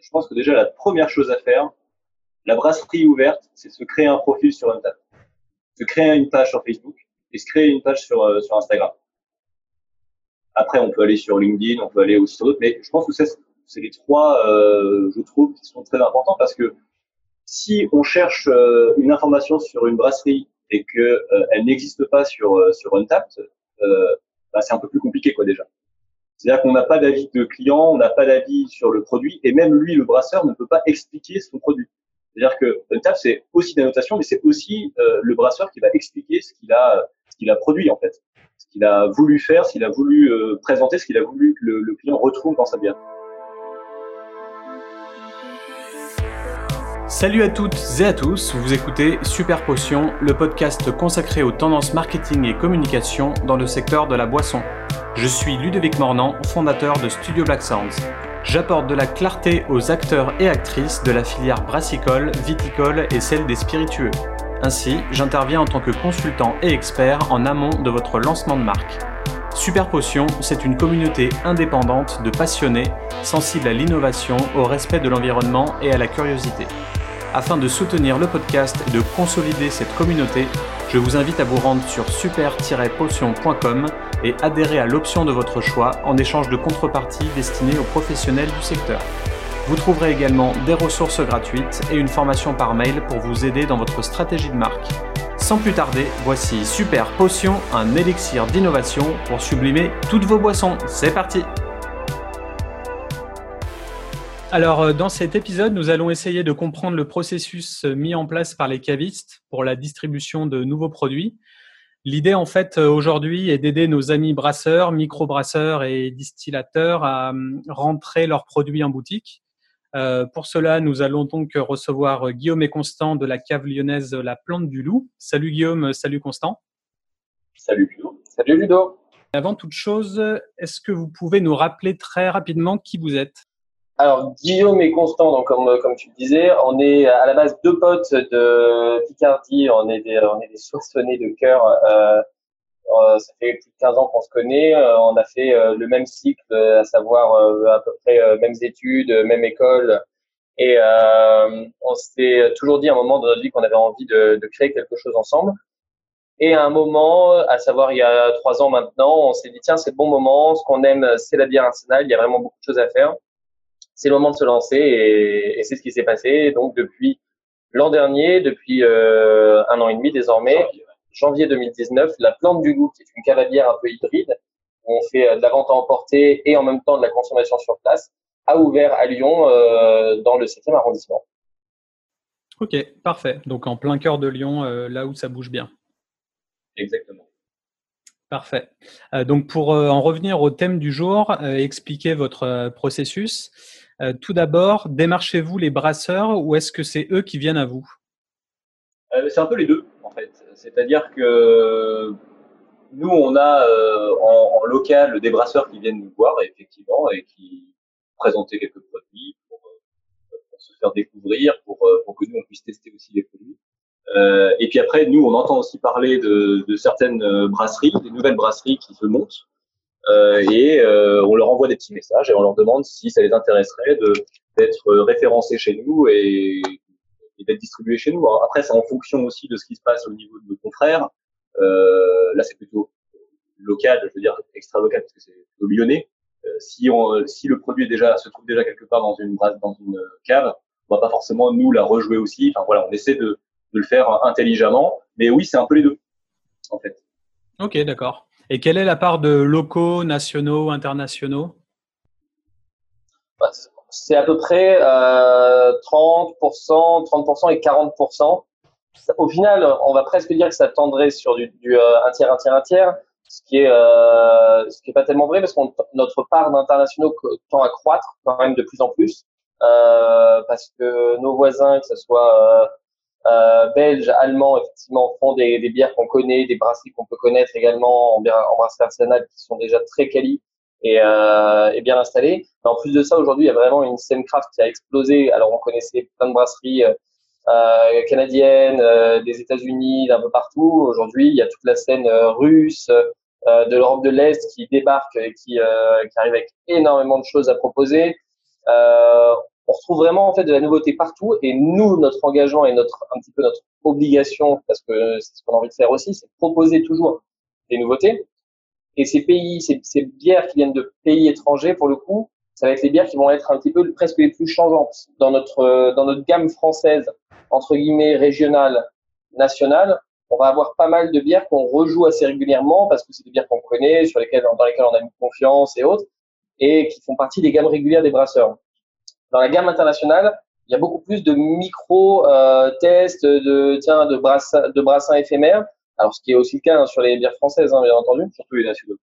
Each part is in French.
Je pense que déjà la première chose à faire, la brasserie ouverte, c'est se créer un profil sur Untapped, se créer une page sur Facebook et se créer une page sur, euh, sur Instagram. Après, on peut aller sur LinkedIn, on peut aller aussi sur d'autres, mais je pense que c'est les trois, euh, je trouve, qui sont très importants parce que si on cherche euh, une information sur une brasserie et que euh, elle n'existe pas sur euh, sur Untapped, bah, c'est un peu plus compliqué quoi déjà. C'est-à-dire qu'on n'a pas d'avis de client, on n'a pas d'avis sur le produit, et même lui, le brasseur, ne peut pas expliquer son produit. C'est-à-dire que Untapped, c'est aussi la notation, mais c'est aussi le brasseur qui va expliquer ce qu'il a, a produit en fait, ce qu'il a voulu faire, ce qu'il a voulu présenter, ce qu'il a voulu que le, le client retrouve dans sa bière. Salut à toutes et à tous, vous écoutez Super Potion, le podcast consacré aux tendances marketing et communication dans le secteur de la boisson. Je suis Ludovic Mornan, fondateur de Studio Black Sounds. J'apporte de la clarté aux acteurs et actrices de la filière brassicole, viticole et celle des spiritueux. Ainsi, j'interviens en tant que consultant et expert en amont de votre lancement de marque. Super Potion, c'est une communauté indépendante de passionnés, sensibles à l'innovation, au respect de l'environnement et à la curiosité. Afin de soutenir le podcast et de consolider cette communauté, je vous invite à vous rendre sur super-potion.com et adhérer à l'option de votre choix en échange de contreparties destinées aux professionnels du secteur. Vous trouverez également des ressources gratuites et une formation par mail pour vous aider dans votre stratégie de marque. Sans plus tarder, voici Super Potion, un élixir d'innovation pour sublimer toutes vos boissons. C'est parti alors, euh, dans cet épisode, nous allons essayer de comprendre le processus euh, mis en place par les cavistes pour la distribution de nouveaux produits. L'idée, en fait, euh, aujourd'hui, est d'aider nos amis brasseurs, micro-brasseurs et distillateurs à rentrer leurs produits en boutique. pour cela, nous allons donc recevoir Guillaume et Constant de la cave lyonnaise La Plante du Loup. Salut Guillaume, salut Constant. Salut Ludo. Salut Ludo. Avant toute chose, est-ce que vous pouvez nous rappeler très rapidement qui vous êtes? Alors, Guillaume et Constant, donc comme, comme tu le disais, on est à la base deux potes de Picardie, on est des, on est des soissonnés de cœur. Euh, euh, ça fait plus de 15 ans qu'on se connaît. Euh, on a fait euh, le même cycle, à savoir à peu près mêmes études, même école. Et on s'est toujours dit à un moment de notre vie qu'on avait envie de, de, créer quelque chose ensemble. Et à un moment, à savoir il y a trois ans maintenant, on s'est dit tiens c'est le bon moment. Ce qu'on aime, c'est la bière arsenal. Il y a vraiment beaucoup de choses à faire c'est le moment de se lancer et, et c'est ce qui s'est passé. Donc depuis l'an dernier, depuis euh, un an et demi désormais, janvier 2019, la plante du goût, qui est une cavalière un peu hybride, où on fait euh, de la vente à emporter et en même temps de la consommation sur place, a ouvert à Lyon euh, dans le 7e arrondissement. Ok, parfait. Donc en plein cœur de Lyon, euh, là où ça bouge bien. Exactement. Parfait. Euh, donc pour en revenir au thème du jour, expliquer votre processus. Euh, tout d'abord, démarchez-vous les brasseurs ou est-ce que c'est eux qui viennent à vous? Euh, C'est un peu les deux, en fait. C'est-à-dire que nous, on a euh, en, local des brasseurs qui viennent nous voir, effectivement, et qui présentent quelques produits pour, se faire découvrir, pour, pour, que nous, on puisse tester aussi les produits. et puis après, nous, on entend aussi parler de, de certaines brasseries, des nouvelles brasseries qui se montent. Euh, et euh, on leur envoie des petits messages et on leur demande si ça les intéresserait de d'être référencés chez nous et, et d'être distribués chez nous. Après, c'est en fonction aussi de ce qui se passe au niveau de nos confrères. Euh, là, c'est plutôt local, je veux dire extra local parce que c'est plutôt lyonnais. Si, on, si le produit est déjà se trouve déjà quelque part dans une dans une cave, on va pas forcément nous la rejouer aussi. Enfin voilà, on essaie de, de le faire intelligemment. Mais oui, c'est un peu les deux en fait. Ok, d'accord. Et quelle est la part de locaux, nationaux, internationaux? Bah, C'est à peu près euh, 30%, 30% et 40%. Au final, on va presque dire que ça tendrait sur du, euh, un tiers, un tiers, un tiers, ce qui est euh, ce qui est pas tellement vrai parce que notre part d'internationaux tend à croître quand même de plus en plus parce que nos voisins, que ce soit euh, euh, belges, allemands, effectivement, font des, des bières qu'on connaît, des brasseries qu'on peut connaître également en, en brasserie artisanale qui sont déjà très quali et, euh, et bien installées. Mais en plus de ça, aujourd'hui, il y a vraiment une scène craft qui a explosé. Alors, on connaissait plein de brasseries euh, euh canadiennes, euh, des États-Unis, d'un peu partout. Aujourd'hui, il y a toute la scène euh, russe, de l'Europe de l'Est qui débarque et qui, qui arrive avec énormément de choses à proposer. On retrouve vraiment en fait de la nouveauté partout. Et nous, notre engagement et notre un petit peu notre obligation, parce que c'est ce qu'on a envie de faire aussi, c'est de proposer toujours des nouveautés. Et ces pays, ces, ces bières qui viennent de pays étrangers, pour le coup, ça va être les bières qui vont être un petit peu presque les plus changeantes dans notre dans notre gamme française entre guillemets régionale, nationale. On va avoir pas mal de bières qu'on rejoue assez régulièrement parce que c'est des bières qu'on connaît, sur lesquelles dans lesquelles on a une confiance et autres, et qui font partie des gammes régulières des brasseurs. Dans la gamme internationale, il y a beaucoup plus de micro euh, tests de tiens de brassins de brassins éphémères. Alors ce qui est aussi le cas hein, sur les bières françaises, hein, bien entendu. Surtout les nationaux.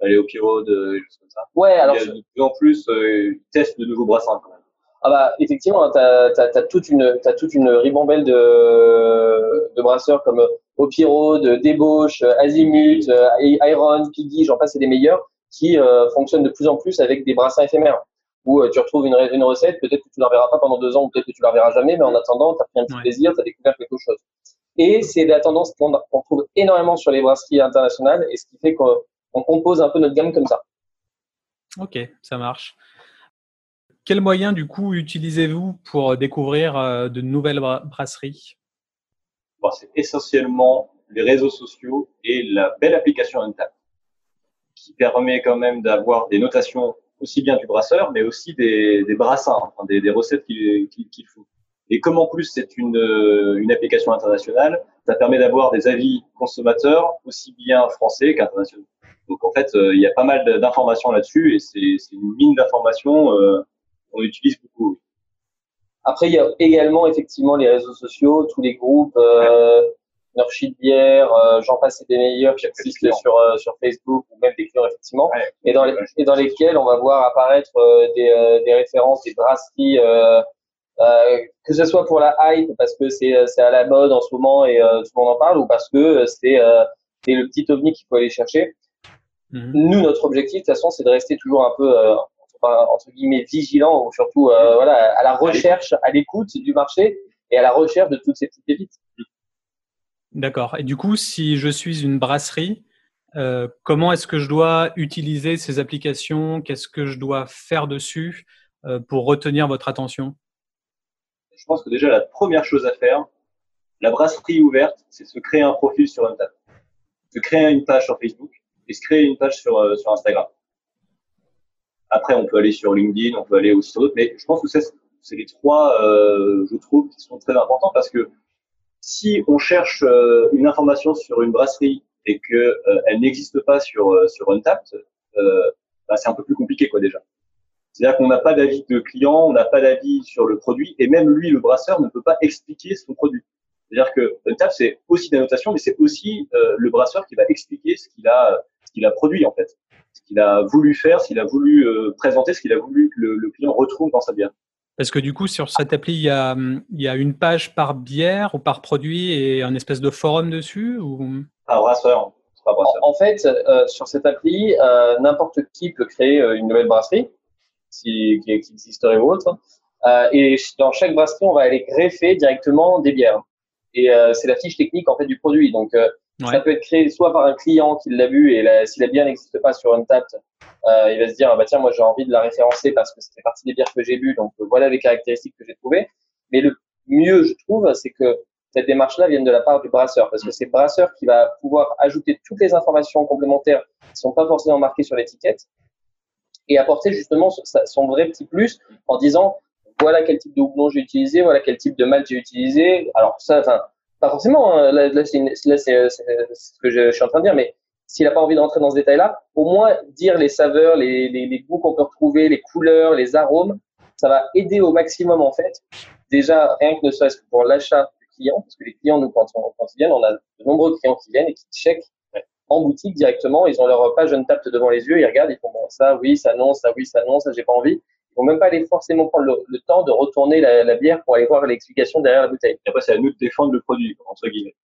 Les Opiro, choses comme ça. Ouais, alors il y a de plus en plus euh, ils testent de nouveaux brassins. Quand même. Ah bah effectivement, tu as, as, toute une t'as toute une ribambelle de de brasseurs comme Opiro, de Débauche, Azimut, euh, Iron, Piggy, j'en passe, c'est des meilleurs qui euh, fonctionnent de plus en plus avec des brassins éphémères où euh, tu retrouves une, une recette, peut-être que tu la verras pas pendant deux ans, ou peut-être que tu la verras jamais, mais en attendant, tu as pris un petit plaisir, tu as découvert quelque chose. Et c'est la tendance qu'on trouve énormément sur les brasseries internationales, et ce qui fait qu'on compose un peu notre gamme comme ça. Ok, ça marche. Quels moyens, du coup, utilisez-vous pour découvrir euh, de nouvelles brasseries? Bon, C'est essentiellement les réseaux sociaux et la belle application Untapped, qui permet quand même d'avoir des notations aussi bien du brasseur, mais aussi des, brassins, des, recettes qu'il faut. Et comme en plus c'est une, une application internationale, ça permet d'avoir des avis consommateurs aussi bien français qu'internationaux. Donc en fait, euh, il y a pas mal d'informations là-dessus et c'est une mine d'informations euh, qu'on utilise beaucoup. Après, il y a également effectivement les réseaux sociaux, tous les groupes. Euh, Nurshid Bière, euh, j'en passe des meilleurs qui existent sur euh, sur Facebook ou même des clients effectivement, et dans les, et dans lesquels on va voir apparaître euh, des, des références, des brasseries, que ce soit pour la hype parce que c'est c'est à la mode en ce moment et tout le monde en parle, ou parce que c'est c'est le petit ovni qu'il faut aller chercher. Mhm. Nous, notre objectif de toute façon, c'est de rester toujours un peu entre guillemets vigilant, ou surtout voilà à la recherche, à l'écoute du marché et à la recherche de toutes ces petites pépites. D'accord. Et du coup, si je suis une brasserie, euh, comment est-ce que je dois utiliser ces applications? Qu'est-ce que je dois faire dessus euh, pour retenir votre attention? Je pense que déjà la première chose à faire, la brasserie ouverte, c'est se créer un profil sur Untap, se créer une page sur Facebook et se créer une page sur, euh, sur Instagram. Après, on peut aller sur LinkedIn, on peut aller aussi sur d'autres, mais je pense que c'est les trois, euh, je trouve, qui sont très importants parce que si on cherche euh, une information sur une brasserie et que euh, elle n'existe pas sur euh, sur Untapped, bah, c'est un peu plus compliqué quoi déjà. C'est-à-dire qu'on n'a pas d'avis de client, on n'a pas d'avis sur le produit, et même lui, le brasseur, ne peut pas expliquer son produit. C'est-à-dire que Untapped, c'est aussi des notation, mais c'est aussi le brasseur qui va expliquer ce qu'il a, ce qu'il a produit en fait, ce qu'il a voulu faire, ce qu'il a voulu présenter, ce qu'il a voulu que le, le, client retrouve dans sa bière. Parce que du coup, sur cette appli, il y a, il y a une page par bière ou par produit et un espèce de forum dessus ou... Par brasseur. En, fait, euh, sur cette appli, euh, n'importe qui peut créer euh, une nouvelle brasserie, si, qui, existerait ou autre. Euh, et dans chaque brasserie, on va aller greffer directement des bières. Et euh, c'est la fiche technique en fait du produit. Donc, ça peut être créé soit par un client qui l'a vu et si la bière n'existe pas sur Untapped, euh, il va se dire, ah bah tiens, moi j'ai envie de la référencer parce que c'était partie des bières que j'ai bu, donc voilà les caractéristiques que j'ai trouvées. Mais le mieux, je trouve, c'est que cette démarche-là vienne de la part du brasseur, parce que c'est le brasseur qui va pouvoir ajouter toutes les informations complémentaires qui sont pas forcément marquées sur l'étiquette et apporter justement son vrai petit plus en disant voilà quel type de houblon j'ai utilisé, voilà quel type de malt j'ai utilisé. Alors ça, enfin, pas forcément. Hein, là, là c'est ce que je, suis en train de dire, mais s'il n'a pas envie de rentrer dans ce détail-là, au moins dire les saveurs, les, goûts qu'on peut retrouver, les couleurs, les arômes, ça va aider au maximum en fait. Déjà, rien que ne serait-ce que pour l'achat du client, parce que les clients, nous, quand, ils viennent, on a de nombreux clients qui viennent et qui checkent en boutique directement. Ils ont leur page Untapped devant les yeux, ils regardent, ils font bon, ça, oui, ça, non, ça, oui, ça, non, ça, j'ai pas envie. Ils vont même pas aller forcément prendre le, temps de retourner la, la, bière pour aller voir l'explication derrière la bouteille. Et après, c'est à nous de défendre le produit, entre guillemets.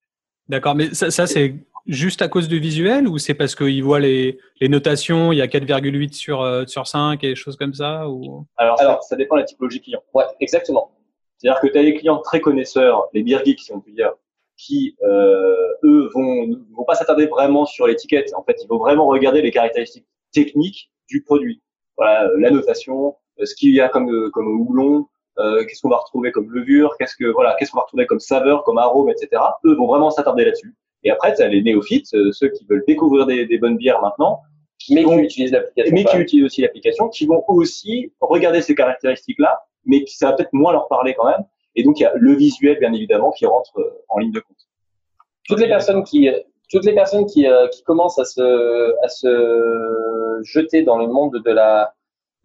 D'accord, mais ça, ça c'est juste à cause du visuel ou c'est parce qu'ils voient les, les, notations, il y a 4,8 sur, euh, sur 5 et des choses comme ça ou... Alors, Alors ça, dépend de la typologie client. Ouais, exactement. C'est-à-dire que tu as des clients très connaisseurs, les beer geeks si on peut dire, qui, euh, eux, vont, vont pas s'attarder vraiment sur l'étiquette. En fait, ils vont vraiment regarder les caractéristiques techniques du produit. Voilà, la notation, ce qu'il y a comme comme houblon, qu'est-ce qu'on va retrouver comme levure, qu'est-ce que voilà, qu'est-ce qu'on va retrouver comme saveur, comme arôme, etc. Eux vont vraiment s'attarder là-dessus. Et après, tu as les néophytes, ceux qui veulent découvrir des, des bonnes bières maintenant, mais qui utilisent l'application. Mais qui utilisent aussi l'application, qui vont aussi regarder ces caractéristiques-là, mais qui ça va peut-être moins leur parler quand même. Et donc il y a le visuel bien évidemment qui rentre euh, en ligne de compte. Toutes les personnes qui toutes les personnes qui, euh, qui commencent à se à se jeter dans le monde de la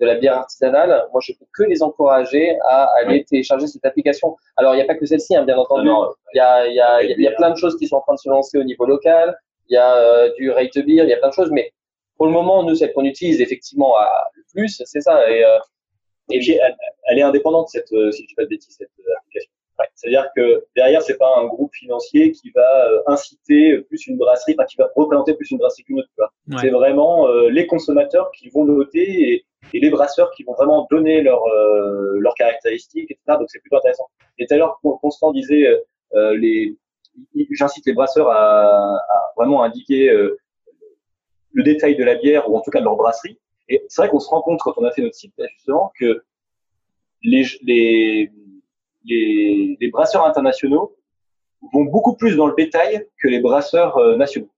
de la bière artisanale, moi je peux que les encourager à aller télécharger cette application. Alors il n'y a pas que celle-ci, hein, bien entendu. Il y a il y a il y a plein de choses qui sont en train de se lancer au niveau local. Il y a euh, du rate beer, il y a plein de choses, mais pour le moment, nous, celle qu'on utilise effectivement à le plus, c'est ça. Et, euh, et puis, elle, est indépendante, cette, euh, si je dis pas de bêtises, cette application. C'est-à-dire que derrière, c'est pas un groupe financier qui va inciter plus une brasserie, enfin qui va représenter plus une brasserie qu'une autre. C'est vraiment les consommateurs qui vont noter et, et, les brasseurs qui vont vraiment donner leurs leurs caractéristiques, etc. Donc c'est plutôt intéressant. Et tout à l'heure, Constant disait les, j'incite les brasseurs à, à vraiment indiquer le détail de la bière ou en tout cas de leur brasserie. Et c'est vrai qu'on se rend compte quand on a fait notre site justement que les, les, les, les, brasseurs internationaux vont beaucoup plus dans le détail que les brasseurs euh, nationaux.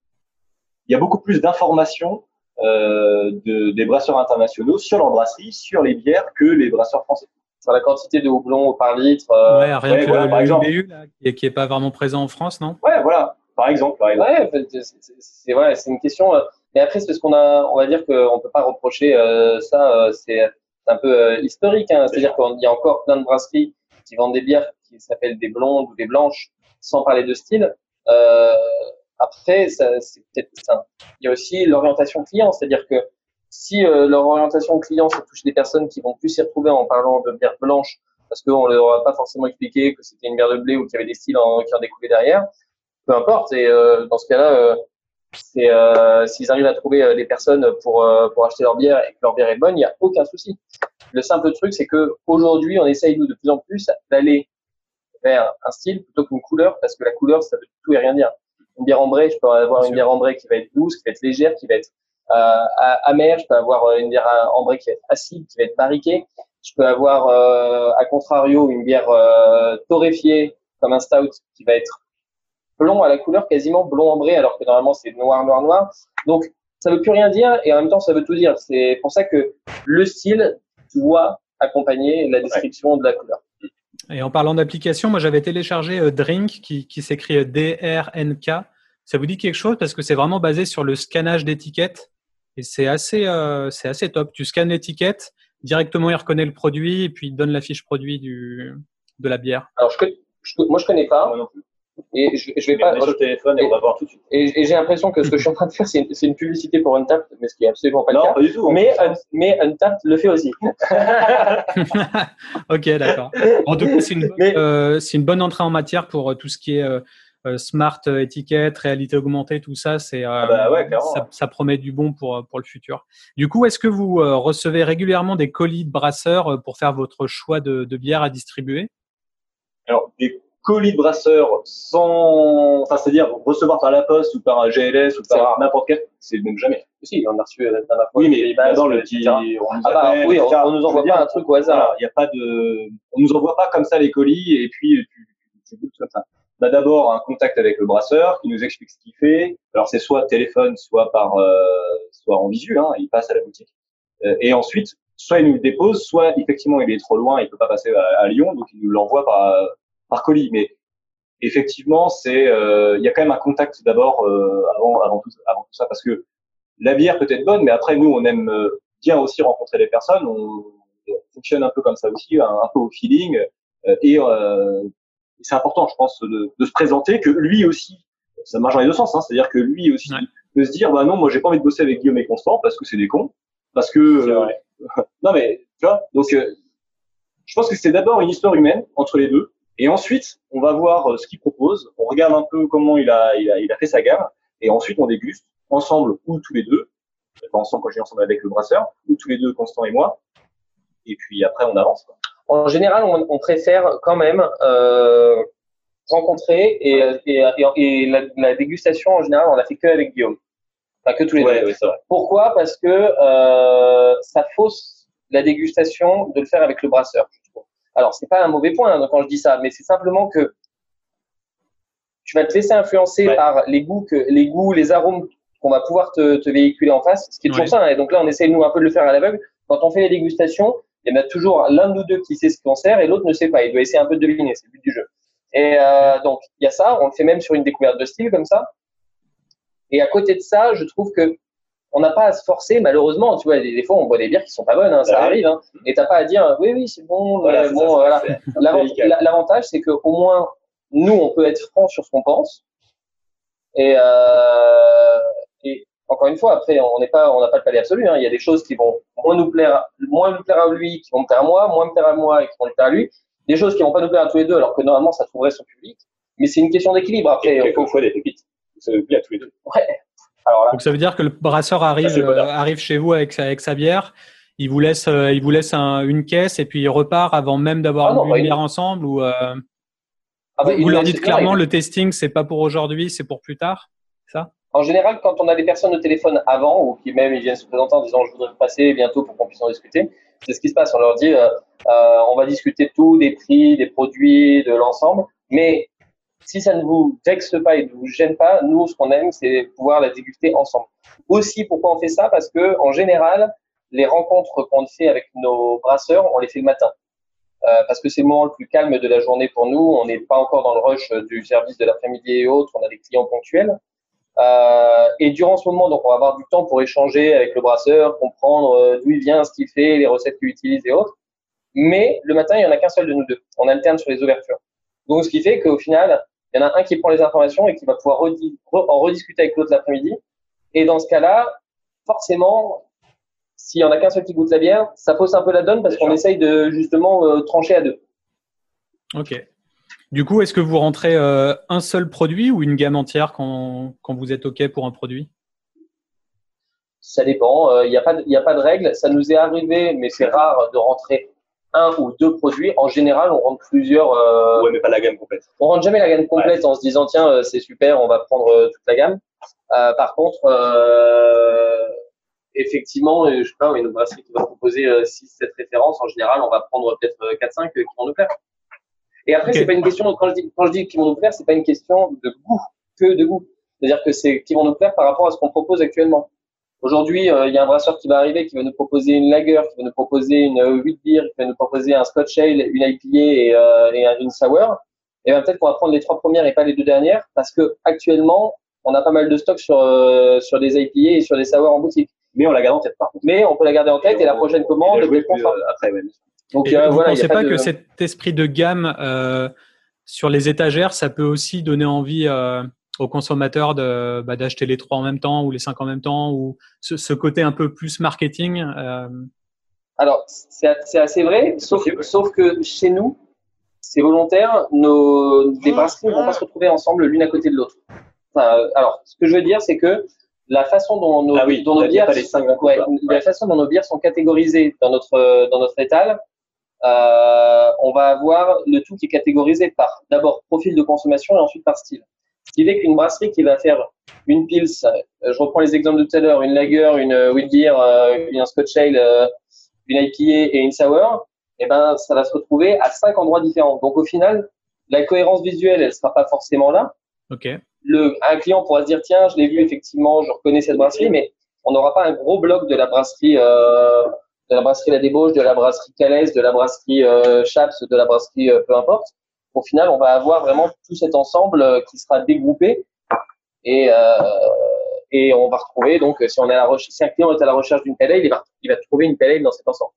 Il y a beaucoup plus d'informations euh, de, des brasseurs internationaux sur leur brasserie, sur les bières que les brasseurs français. Sur la quantité de houblon par litre. Euh, ouais, rien que le, par exemple. là, qui, est, pas vraiment présent en France, non? Ouais, voilà. Par exemple. Par exemple. Ouais, c'est ouais, c'est une question. Euh, mais après, c'est parce qu'on a, on va dire qu'on peut pas reprocher euh, ça. Euh, c'est un peu euh, historique. Hein. C'est-à-dire qu'il y a encore plein de brasseries qui vendent des bières qui s'appellent des blondes ou des blanches, sans parler de style. Après, ça. Il y a aussi l'orientation client, c'est-à-dire que si leur orientation client, ça touche des personnes qui vont plus s'y retrouver en parlant de bière blanche, parce qu'on leur a pas forcément expliqué que c'était une bière de blé ou qu'il y avait des styles en, qui en découlaient derrière, peu importe. Et dans ce cas-là, c'est euh, s'ils arrivent à trouver euh, des personnes pour euh, pour acheter leur bière et que leur bière est bonne, il n'y a aucun souci. Le simple truc, c'est que aujourd'hui, on essaye nous de plus en plus d'aller vers un style plutôt qu'une couleur, parce que la couleur, ça veut tout et rien dire. Une bière ambrée, je peux avoir une bière ambrée qui va être douce, qui va être légère, qui va être euh, amère. Je peux avoir une bière ambrée qui va être acide, qui va être barriquée. Je peux avoir, euh, à contrario, une bière torréfiée comme un stout qui va être blond à la couleur quasiment blond ambré, alors que normalement c'est noir, noir, noir. Donc ça veut plus rien dire et en même temps ça veut tout dire. C'est pour ça que le style doit accompagner la description de la couleur. Et en parlant d'application, moi j'avais téléchargé euh, Drink qui, qui s'écrit euh, D-R-N-K. Ça vous dit quelque chose? Parce que c'est vraiment basé sur le scannage d'étiquettes et c'est assez, euh, c'est assez top. Tu scannes l'étiquette, directement il reconnaît le produit et puis il donne la fiche produit du, de la bière. Alors je, je, moi je connais pas. Et je, je vais pas. le téléphone et, on va voir tout de suite. Et, j'ai l'impression que ce que je suis en train de faire, c'est une, une, publicité pour Untapped, mais ce qui est absolument pas le cas. Pas du tout, mais, mais Untapped le fait aussi. ok, d'accord. En tout cas, c'est une, euh, une, bonne entrée en matière pour euh, tout ce qui est euh, euh smart étiquette, réalité augmentée, tout ça. C'est ah bah ouais, ça, ça, promet du bon pour pour le futur. Du coup, est-ce que vous recevez régulièrement des colis de brasseurs pour faire votre choix de, de bière à distribuer? Alors, des colis de brasseur sans, enfin, c'est-à-dire recevoir par la poste ou par un GLS ou par n'importe quel, c'est même jamais. Si, on a reçu la dernière fois. Oui, mais dans le petit, on nous ah bah, oui, on, nous envoie pas un truc au hasard. Il n'y a pas de, on nous envoie pas comme ça les colis et puis tu, tu, tu comme ça. On a d'abord un contact avec le brasseur qui nous explique ce qu'il fait. Alors c'est soit téléphone, soit par, euh, soit en visu, hein, il passe à la boutique. Euh, et ensuite, soit il nous le dépose, soit effectivement il est trop loin, il peut pas passer à, à Lyon, donc il nous l'envoie par par colis. Mais effectivement, c'est euh, il y a quand même un contact d'abord euh, avant avant tout avant tout ça parce que la bière peut être bonne, mais après nous on aime euh, bien aussi rencontrer les personnes. On, fonctionne un peu comme ça aussi, un, peu au feeling et c'est important, je pense, de, de, se présenter que lui aussi, ça marche dans les deux sens, hein, c'est-à-dire que lui aussi de se dire bah non, moi j'ai pas envie de bosser avec Guillaume et Constant parce que c'est des cons, parce que non mais tu vois, donc je pense que c'est d'abord une histoire humaine entre les deux et ensuite, on va voir euh, ce qu'il propose, on regarde un peu comment il a, il a, il a fait sa gamme, et ensuite on déguste ensemble ou tous les deux, pas ensemble quand je dis ensemble avec le brasseur, ou tous les deux, Constant et moi, et puis après on avance. Quoi. En général, on, on, préfère quand même euh, rencontrer et, et, et, la, la, dégustation en général, on la fait que avec Guillaume, enfin que tous les ouais, deux. Vrai. Pourquoi? Parce que euh, ça fausse la dégustation de le faire avec le brasseur. Alors, c'est pas un mauvais point hein, quand je dis ça, mais c'est simplement que tu vas te laisser influencer par les goûts, que, les goûts, les arômes qu'on va pouvoir te, te, véhiculer en face, ce qui est toujours ça. Hein. Et donc là, on essaie nous un peu de le faire à l'aveugle. Quand on fait les dégustations, il y en a toujours l'un de nous deux qui sait ce qu'on sert et l'autre ne sait pas. Il doit essayer un peu de deviner, c'est le but du jeu. Et euh, donc, il y a ça. On le fait même sur une découverte de style comme ça. Et à côté de ça, je trouve que on n'a pas à se forcer, malheureusement. Tu vois, des, fois, on boit des bières qui sont pas bonnes, hein, ça arrive. Hein, et t'as pas à dire, oui, oui, c'est bon. Voilà, bon, voilà. L'avantage, c'est qu'au moins, nous, on peut être franc sur ce qu'on pense. Et, euh, et, encore une fois, après, on n'est pas, on n'a pas le palais absolu. Hein. Il y a des choses qui vont moins nous plaire, moins nous plaire à lui, qui vont me plaire à moi, moins me plaire à moi et qui vont me plaire à lui. Des choses qui vont pas nous plaire à tous les deux, alors que normalement, ça trouverait son public. Mais c'est une question d'équilibre. Après, il faut des pépites. Ça nous plaît à tous les deux. Ouais. Donc ça veut dire que le brasseur arrive, euh, arrive chez vous avec, avec sa bière, il vous laisse, euh, il vous laisse une caisse et puis il repart avant même d'avoir ah une bière ensemble ou euh, ah bah, vous leur dites clairement le testing c'est pas pour aujourd'hui, c'est pour plus tard, ça? En général, quand on a des personnes au téléphone avant ou qui même ils viennent se présenter en disant je voudrais passer bientôt pour qu'on puisse en discuter, c'est ce qui se passe. On leur dit on va discuter de tout, des prix, des produits, de l'ensemble, mais si ça ne vous vexe pas et ne vous gêne pas, nous, ce qu'on aime, c'est pouvoir la déguster ensemble. Aussi, pourquoi on fait ça? Parce que en général, les rencontres qu'on fait avec nos brasseurs, on les fait le matin. Euh, parce que c'est le moment le plus calme de la journée pour nous. On n'est pas encore dans le rush du service de l'après-midi et autres. On a des clients ponctuels. Euh, et durant ce moment, donc, on va avoir du temps pour échanger avec le brasseur, comprendre euh, d'où il vient, ce qu'il fait, les recettes qu'il utilise et autres. Mais le matin, il n'y en a qu'un seul de nous deux. On alterne sur les ouvertures. Donc, ce qui fait qu'au final, il y en a un qui prend les informations et qui va pouvoir en rediscuter avec l'autre l'après-midi. Et dans ce cas-là, forcément, s'il y en a qu'un seul qui goûte la bière, ça fausse un peu la donne parce qu'on essaye de justement euh, trancher à deux. Ok. Du coup, est-ce que vous rentrez euh, un seul produit ou une gamme entière quand, quand vous êtes OK pour un produit? Ça dépend. Il euh, n'y a, pas de, a pas de règle. Ça nous est arrivé, mais c'est rare de rentrer un ou deux produits. En général, on rentre plusieurs. Euh, ouais, mais pas la gamme complète. On rentre jamais la gamme complète en se disant tiens euh, c'est super, on va prendre euh, toute la gamme. Euh, par contre, euh, effectivement, je sais pas, une brasserie qui va proposer 6-7 références, en général, on va prendre peut-être 4-5 qui vont nous plaire. Et après, c'est pas une question, quand je dis, quand je dis qui vont nous plaire, c'est pas une question de goût, que de goût. C'est-à-dire que c'est qui vont nous plaire par rapport à ce qu'on propose actuellement. Aujourd'hui, euh, il y a un brasseur qui va arriver, qui va nous proposer une lager, qui va nous proposer une 8 euh, beer, qui va nous proposer un Scotch Ale, une IPA et, euh, et une sour. Et ben peut-être qu'on va prendre les trois premières et pas les deux dernières, parce que actuellement, on a pas mal de stocks sur sur des IPA et sur des sour en boutique. Mais on la garde en tête, par contre. Mais on peut la garder en tête et, la prochaine commande, je vais après. Ouais. Donc et vous ne pensez pas, que cet esprit de gamme sur les étagères, ça peut aussi donner envie aux consommateurs de, bah, d'acheter les trois en même temps ou les cinq en même temps ou ce, ce côté un peu plus marketing euh... Alors, c'est, c'est assez vrai, sauf, sauf que chez nous, c'est volontaire, nos, les brasseries ne vont pas se retrouver ensemble l'une à côté de l'autre. Enfin, alors, ce que je veux dire, c'est que la façon dont nos, ah oui, dont nos bières, ouais, la façon dont nos bières sont catégorisées dans notre, dans notre étal, euh, on va avoir le tout qui est catégorisé par d'abord profil de consommation et ensuite par style. Ce qui fait qu'une brasserie qui va faire une pils, euh, je reprends les exemples de tout à l'heure, une lager, une euh, wheat beer, euh, une scotch ale, une IPA et une sour, eh ben, ça va se retrouver à cinq endroits différents. Donc, au final, la cohérence visuelle, elle sera pas forcément là. Ok. Le, un client pourra se dire, tiens, je l'ai vu effectivement, je reconnais cette brasserie, mais on n'aura pas un gros bloc de la brasserie, euh, de la brasserie La Débauche, de la brasserie Calais, de la brasserie euh, Chaps, de la brasserie peu importe au final, on va avoir vraiment tout cet ensemble euh, qui sera dégroupé et, euh, et on va retrouver, donc, si, on est à la recherche, si un client est à la recherche d'une pelle il va, il va trouver une pelle dans cet ensemble.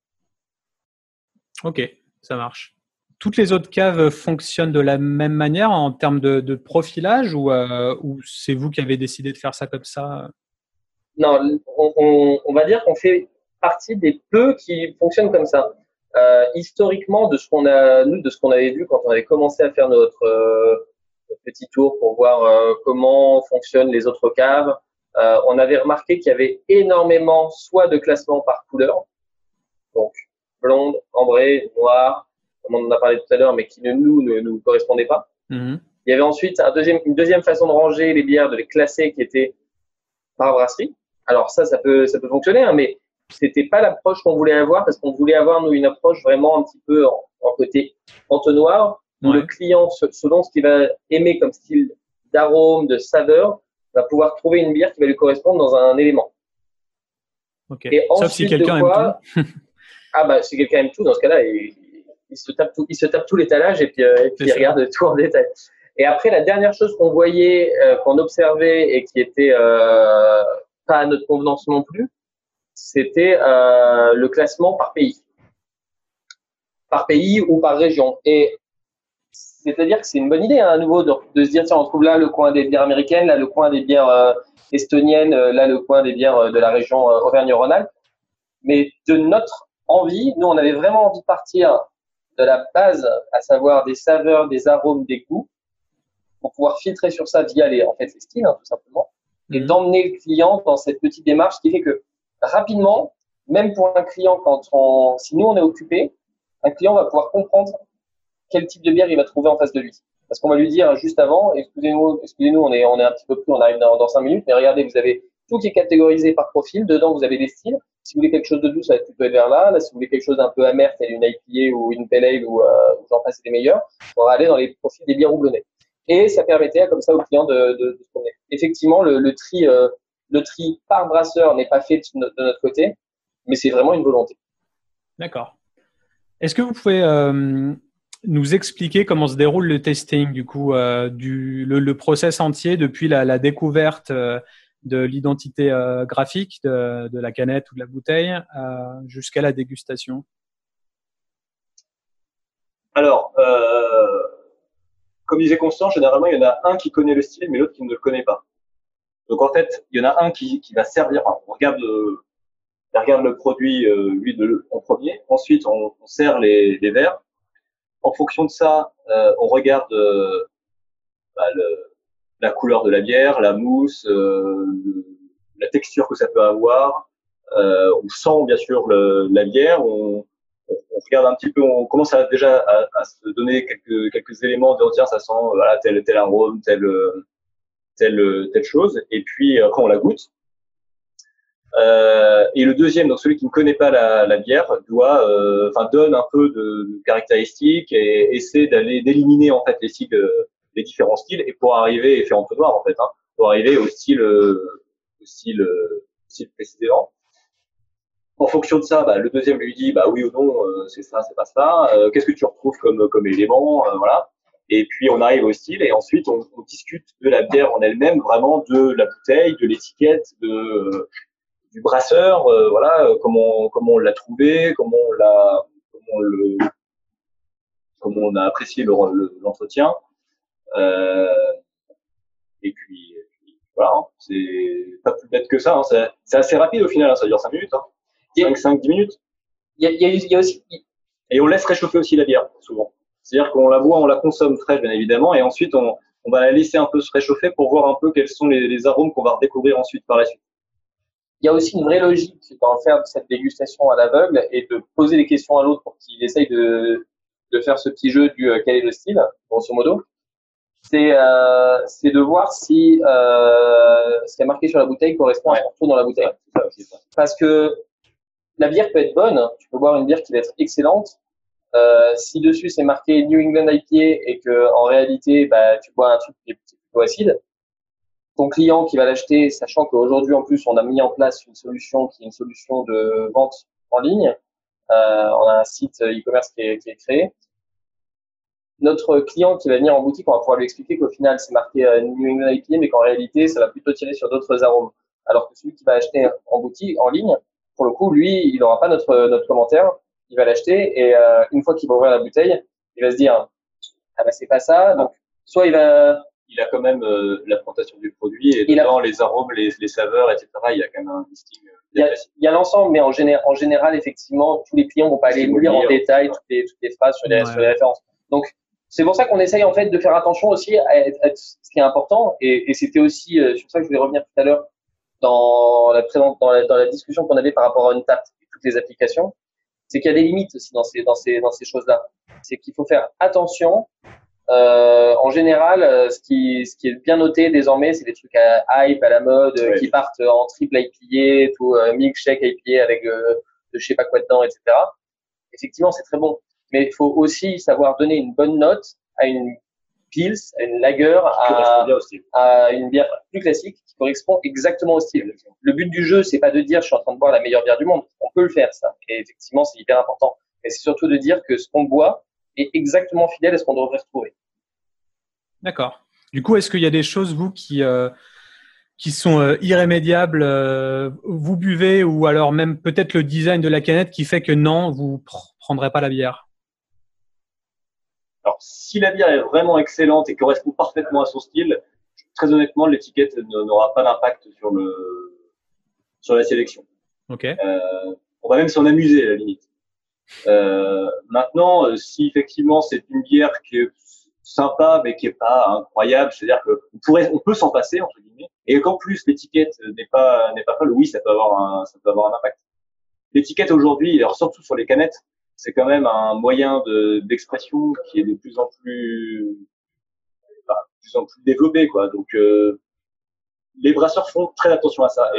Ok, ça marche. Toutes les autres caves fonctionnent de la même manière en termes de, profilage ou, euh, ou c'est vous qui avez décidé de faire ça comme ça? Non, on, on va dire qu'on fait partie des peu qui fonctionnent comme ça. Euh, historiquement, de ce qu'on a, nous, de ce qu'on avait vu quand on avait commencé à faire notre, euh, petit tour pour voir euh, comment fonctionnent les autres caves, on avait remarqué qu'il y avait énormément soit de classements par couleur, donc blonde, ambrée, noire, comme on en a parlé tout à l'heure, mais qui ne nous ne nous correspondait pas. Mm-hmm. Il y avait ensuite un deuxième, une deuxième façon de ranger les bières, de les classer, qui était par brasserie. Alors ça, ça peut, ça peut fonctionner, hein, mais c'était pas l'approche qu'on voulait avoir parce qu'on voulait avoir nous une approche vraiment un petit peu en, côté entonnoir où le client, selon ce qu'il va aimer comme style d'arôme, de saveur, va pouvoir trouver une bière qui va lui correspondre dans un élément. Ok. Et Sauf si quelqu'un aime tout. ah bah si quelqu'un aime tout, dans ce cas-là, il, se tape tout, il se tape tout l'étalage et puis, euh, et puis il regarde tout en détail. Et après, la dernière chose qu'on voyait, euh, qu'on observait et qui était euh, pas à notre convenance non plus, c'était euh, le classement par pays, par pays ou par région. Et c'est-à-dire que c'est une bonne idée hein, à nouveau de, se dire tiens on trouve là le coin des bières américaines, là le coin des bières euh, estoniennes, euh, là le coin des bières de la région Auvergne-Rhône-Alpes. Mais de notre envie, nous on avait vraiment envie de partir de la base, à savoir des saveurs, des arômes, des goûts, pour pouvoir filtrer sur ça via les en fait les styles hein, tout simplement, et mmh. d'emmener le client dans cette petite démarche qui fait que rapidement, même pour un client, quand on, si nous on est occupé, un client va pouvoir comprendre quel type de bière il va trouver en face de lui. Parce qu'on va lui dire juste avant, excusez-nous, excusez-nous, on est, on est un petit peu plus, on arrive dans, dans 5 minutes, mais regardez, vous avez tout qui est catégorisé par profil. Dedans, vous avez des styles. Si vous voulez quelque chose de doux, ça va être plutôt vers là. Là, si vous voulez quelque chose d'un peu amer, tel une IPA ou une Pale Ale ou, euh, j'en passe des meilleurs, on va aller dans les profils des bières houblonnées. Et ça permettait comme ça au client de, de, de se promener. Effectivement, le, le tri, euh, le tri par brasseur n'est pas fait de notre côté, mais c'est vraiment une volonté. D'accord. Est-ce que vous pouvez euh, nous expliquer comment se déroule le testing, du coup, euh, du, le, process entier depuis la, découverte euh, de l'identité graphique de, de, la canette ou de la bouteille jusqu'à la dégustation? Alors, comme disait Constant, généralement, il y en a un qui connaît le style, mais l'autre qui ne le connaît pas. Donc en fait, il y en a un qui, qui va servir. on regarde le, regarde le produit euh, lui en premier. Ensuite, on, on sert les, les, verres. En fonction de ça, euh, on regarde euh, bah, le, la couleur de la bière, la mousse, euh, la texture que ça peut avoir. Euh, on sent bien sûr le, la bière. On, on, regarde un petit peu. On commence à, déjà à, à se donner quelques, quelques éléments de tiens, ça sent voilà tel tel arôme, tel telle, telle chose, et puis après on la goûte. Euh, et le deuxième, donc celui qui ne connaît pas la, bière, doit, euh, enfin donne un peu de, caractéristiques et essaie d'aller d'éliminer en fait les styles, euh, les différents styles, et pour arriver, et faire noir en fait, hein, pour arriver au style, au style, style précédent. En fonction de ça, bah, le deuxième lui dit bah oui ou non, c'est ça, c'est pas ça. Qu'est-ce que tu retrouves comme comme élément, voilà. Et puis on arrive au style et ensuite on, on discute de la bière en elle-même, vraiment de la bouteille, de l'étiquette, de euh, du brasseur, euh, voilà, euh, comment comment on l'a trouvé, comment on l'a, comment le, comment on a apprécié l'entretien. Le, et puis, voilà, hein, c'est pas plus bête que ça. Hein, c'est assez rapide au final, hein, ça dure 5 minutes, hein, 5, 5, 10 minutes. Il y a, y, a, y a aussi. Et on laisse réchauffer aussi la bière, souvent. C'est-à-dire qu'on la boit, on la consomme fraîche, bien évidemment, et ensuite on, on, va la laisser un peu se réchauffer pour voir un peu quels sont les, les arômes qu'on va redécouvrir ensuite par la suite. Il y a aussi une vraie logique dans faire cette dégustation à l'aveugle et de poser des questions à l'autre pour qu'il essaye de, de faire ce petit jeu du euh, quel est le style, grosso modo. C'est euh, de voir si euh, ce qui est marqué sur la bouteille correspond à ce qu'on dans la bouteille. Parce que la bière peut être bonne, tu peux boire une bière qui va être excellente, euh, si dessus c'est marqué New England IPA et que en réalité bah, tu bois un truc qui est plutôt acide, ton client qui va l'acheter, sachant qu'aujourd'hui en plus on a mis en place une solution qui est une solution de vente en ligne, euh, on a un site e-commerce qui est, qui est, créé. Notre client qui va venir en boutique, on va pouvoir lui expliquer qu'au final c'est marqué euh, New England IPA, mais qu'en réalité ça va plutôt tirer sur d'autres arômes. Alors que celui qui va acheter en boutique, en ligne, pour le coup, lui, il n'aura pas notre, notre commentaire, il va l'acheter et euh, une fois qu'il va ouvrir la bouteille, il va se dire ah bah c'est pas ça. Donc soit il va il a quand même euh, la présentation du produit et dedans les arômes, les, les, saveurs, etc. Il y a quand même un listing. Euh, il y a, il l'ensemble, mais en, général, en général, effectivement, tous les clients vont pas aller lire en détail toutes les, toutes les phrases sur les, sur les références. Donc, c'est pour ça qu'on essaye en fait de faire attention aussi à, à ce qui est important. Et, et c'était aussi euh, sur ça que je voulais revenir tout à l'heure dans la, dans la, dans la discussion qu'on avait par rapport à une table et toutes les applications c'est qu'il y a des limites aussi dans ces, dans ces, dans ces choses-là. C'est qu'il faut faire attention euh, en général, euh, ce qui, ce qui est bien noté désormais, c'est des trucs à hype, à la mode, qui partent en triple IPA, tout euh, milkshake IPA avec euh, de je sais pas quoi dedans, etc. Effectivement, c'est très bon. Mais il faut aussi savoir donner une bonne note à une pils, à une lager, à, à une bière plus classique correspond exactement au style. Le but du jeu, c'est pas de dire je suis en train de boire la meilleure bière du monde. On peut le faire, ça. Et effectivement, c'est hyper important. Mais c'est surtout de dire que ce qu'on boit est exactement fidèle à ce qu'on devrait retrouver. D'accord. Du coup, est-ce qu'il y a des choses, vous, qui, euh, qui sont euh, irrémédiables, euh, vous buvez, ou alors même peut-être le design de la canette qui fait que non, vous pr- prendrez pas la bière? Alors, si la bière est vraiment excellente et correspond parfaitement à son style, très honnêtement, l'étiquette n'aura pas d'impact sur le sur la sélection. Ok. Euh, on va même s'en amuser à la limite. Euh, maintenant, euh, si effectivement c'est une bière qui est sympa mais qui est pas incroyable, c'est-à-dire que on pourrait, on peut s'en passer entre guillemets, et qu'en plus l'étiquette n'est pas n'est pas folle, oui, ça peut avoir un ça peut avoir un impact. L'étiquette aujourd'hui, alors surtout sur les canettes, c'est quand même un moyen de d'expression qui est de plus en plus plus en plus développé quoi. Donc euh, les brasseurs font très attention à ça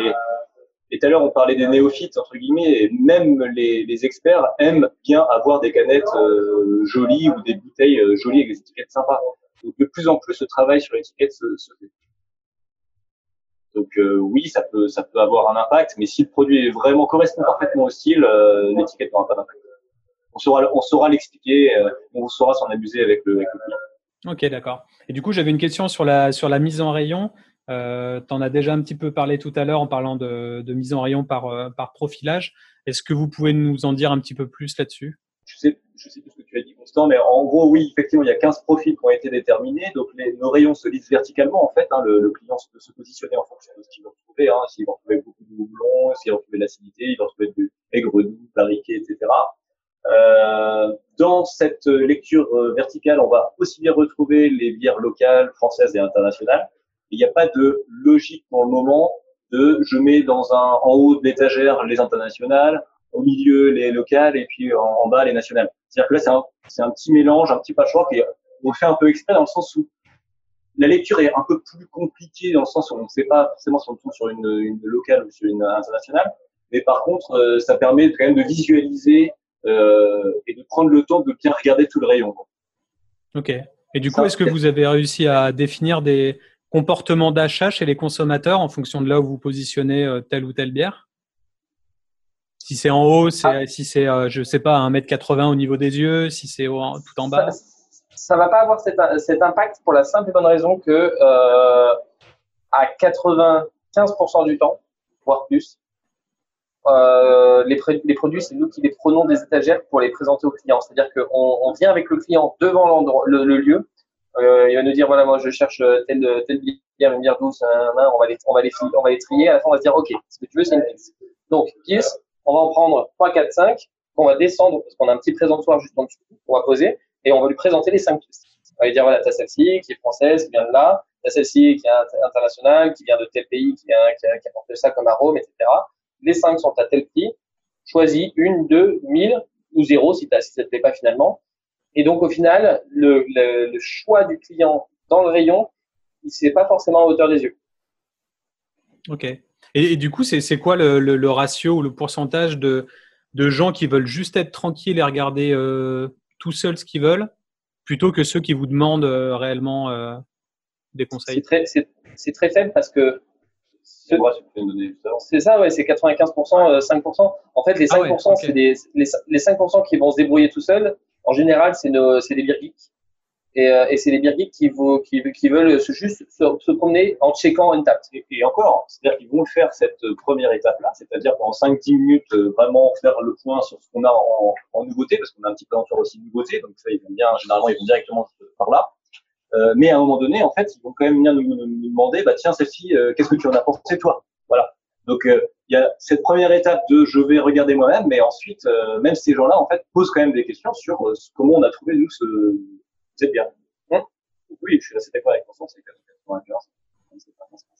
et tout à l'heure, on parlait des néophytes, entre guillemets, et même les, experts aiment bien avoir des canettes euh, jolies ou des bouteilles euh, jolies avec des étiquettes sympas. Donc, de plus en plus, ce travail sur l'étiquette se, fait. Donc, oui, ça peut, ça peut avoir un impact, mais si le produit est vraiment correspond parfaitement au style, l'étiquette n'aura pas d'impact. On saura, on saura l'expliquer, on saura s'en amuser avec le, avec le client. Ok, d'accord. Et du coup, j'avais une question sur la, sur la mise en rayon. Euh, tu en as déjà un petit peu parlé tout à l'heure en parlant de, de mise en rayon par, euh, par profilage. Est-ce que vous pouvez nous en dire un petit peu plus là-dessus? Je sais, je sais plus ce que tu as dit, Constant, mais en gros, oui, effectivement, il y a 15 profils qui ont été déterminés. Donc, les, nos rayons se lisent verticalement, en fait. Hein, le, le client peut se positionner en fonction de ce qu'il veut retrouver. Hein, s'il veut retrouver beaucoup de houblon, s'il veut retrouver de l'acidité, il veut retrouver du aigre doux, barriqué, etc. Euh, dans cette lecture euh, verticale, on va aussi bien retrouver les bières locales, françaises et internationales. Il n'y a pas de logique pour le moment de je mets dans un en haut de l'étagère les internationales, au milieu les locales et puis en, bas les nationales. C'est-à-dire que là c'est un, petit mélange, un petit patchwork et on fait un peu exprès dans le sens où la lecture est un peu plus compliquée dans le sens où on ne sait pas forcément si on tombe sur une, une locale ou sur une internationale, mais par contre euh, ça permet quand même de visualiser et de prendre le temps de bien regarder tout le rayon. Ok. Et du coup, est-ce que vous avez réussi à définir des comportements d'achat chez les consommateurs en fonction de là où vous positionnez euh, telle ou telle bière? Si c'est en haut, Ah. si c'est, euh, je sais pas, 1m80 au niveau des yeux, si c'est tout en bas. Ça, ça va pas avoir cet, cet impact pour la simple et bonne raison que euh, à 95% du temps, voire plus, euh, les, produits, c'est nous qui les prenons des étagères pour les présenter aux clients. C'est-à-dire qu'on on vient avec le client devant le, lieu. Euh, il va nous dire voilà, moi je cherche telle, telle bière, une bière douce, on, va les, on, va les, trier. À la fin, on va se dire ok, ce que tu veux, c'est une pils. Donc, pils, on va en prendre 3, 4, 5, qu'on va descendre parce qu'on a un petit présentoir juste en dessous, on va poser et on va lui présenter les 5 pils. On va lui dire voilà, t'as celle-ci qui est française, qui vient de là, t'as celle-ci qui est internationale, qui vient de tel pays, qui, vient, qui apporte ça comme arôme, etc les 5 sont à tel prix, choisis une, deux, mille ou zéro si, si ça te plaît pas finalement. Et donc au final, le, le, le choix du client dans le rayon, il c'est pas forcément à hauteur des yeux. Ok. Et, et du coup, c'est, quoi le, ratio ou le pourcentage de, de gens qui veulent juste être tranquilles et regarder euh, tout seuls ce qu'ils veulent, plutôt que ceux qui vous demandent euh, réellement euh, des conseils? C'est très, c'est, c'est très faible parce que C'est moi, si tu peux me donner juste avant. C'est ça, ouais, c'est 95%, euh, 5%. En fait, les 5%, Ah ouais, ok. c'est des, les, les 5% qui vont se débrouiller tout seuls. En général, c'est nos, c'est des geeks. Et, euh, et c'est les beer geeks qui, qui, qui veulent se, juste se, se promener en checkant une table. Et, et encore, c'est-à-dire qu'ils vont faire cette euh, première étape-là, c'est-à-dire pendant 5-10 minutes, euh, vraiment faire le point sur ce qu'on a en, en nouveauté, parce qu'on a un petit peu en faire aussi de nouveauté, donc ça, ils vont bien, généralement, ils vont directement par là. Euh, mais à un moment donné, en fait, ils vont quand même venir nous, nous, nous demander, bah tiens, celle-ci, euh, qu'est-ce que tu en as pensé toi? Voilà. Donc, euh, il y a cette première étape de je vais regarder moi-même, mais ensuite, euh, même ces gens-là, en fait, posent quand même des questions sur euh, comment on a trouvé, nous, ce, cette bière. Hum. Donc, oui, je suis assez d'accord avec c'est 95.